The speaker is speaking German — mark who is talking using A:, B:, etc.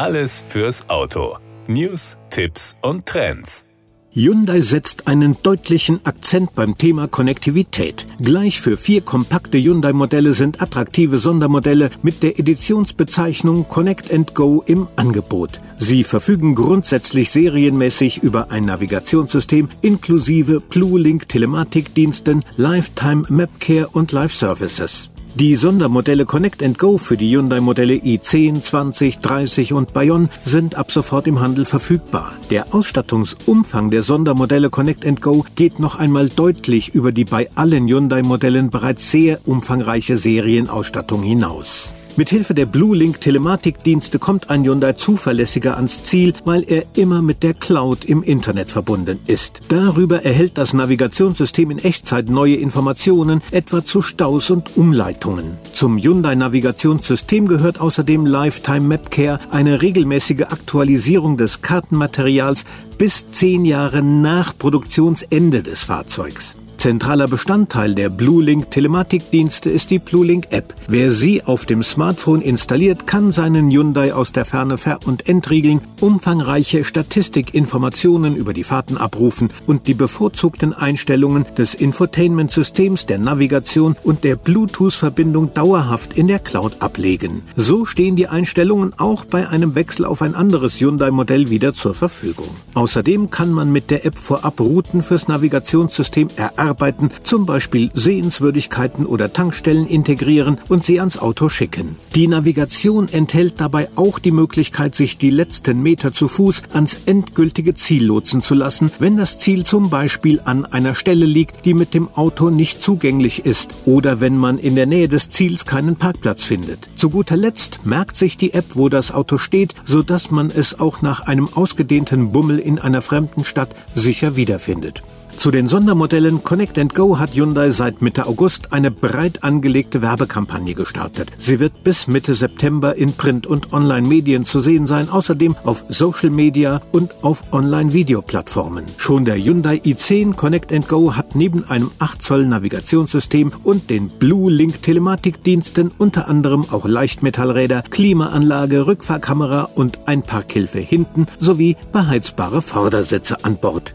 A: Alles fürs Auto. News, Tipps und Trends.
B: Hyundai setzt einen deutlichen Akzent beim Thema Konnektivität. Gleich für vier kompakte Hyundai-Modelle sind attraktive Sondermodelle mit der Editionsbezeichnung Connect Go im Angebot. Sie verfügen grundsätzlich serienmäßig über ein Navigationssystem inklusive Blue-Link Telematikdiensten, Lifetime Map Care und Live Services. Die Sondermodelle Connect Go für die Hyundai-Modelle i10, 20, 30 und Bayon sind ab sofort im Handel verfügbar. Der Ausstattungsumfang der Sondermodelle Connect Go geht noch einmal deutlich über die bei allen Hyundai-Modellen bereits sehr umfangreiche Serienausstattung hinaus. Mithilfe der Blue-Link Telematikdienste kommt ein Hyundai zuverlässiger ans Ziel, weil er immer mit der Cloud im Internet verbunden ist. Darüber erhält das Navigationssystem in Echtzeit neue Informationen, etwa zu Staus und Umleitungen. Zum Hyundai Navigationssystem gehört außerdem Lifetime Map Care, eine regelmäßige Aktualisierung des Kartenmaterials bis zehn Jahre nach Produktionsende des Fahrzeugs. Zentraler Bestandteil der BlueLink Telematikdienste ist die BlueLink App. Wer sie auf dem Smartphone installiert, kann seinen Hyundai aus der Ferne ver- und entriegeln, umfangreiche Statistikinformationen über die Fahrten abrufen und die bevorzugten Einstellungen des Infotainment-Systems, der Navigation und der Bluetooth-Verbindung dauerhaft in der Cloud ablegen. So stehen die Einstellungen auch bei einem Wechsel auf ein anderes Hyundai-Modell wieder zur Verfügung. Außerdem kann man mit der App vorab Routen fürs Navigationssystem erarbeiten Arbeiten, zum Beispiel Sehenswürdigkeiten oder Tankstellen integrieren und sie ans Auto schicken. Die Navigation enthält dabei auch die Möglichkeit, sich die letzten Meter zu Fuß ans endgültige Ziel lotsen zu lassen, wenn das Ziel zum Beispiel an einer Stelle liegt, die mit dem Auto nicht zugänglich ist oder wenn man in der Nähe des Ziels keinen Parkplatz findet. Zu guter Letzt merkt sich die App, wo das Auto steht, sodass man es auch nach einem ausgedehnten Bummel in einer fremden Stadt sicher wiederfindet. Zu den Sondermodellen Connect Go hat Hyundai seit Mitte August eine breit angelegte Werbekampagne gestartet. Sie wird bis Mitte September in Print- und Online-Medien zu sehen sein, außerdem auf Social Media und auf Online-Videoplattformen. Schon der Hyundai i10 Connect Go hat neben einem 8 Zoll Navigationssystem und den Blue Link Telematikdiensten unter anderem auch Leichtmetallräder, Klimaanlage, Rückfahrkamera und Einparkhilfe hinten sowie beheizbare Vordersitze an Bord.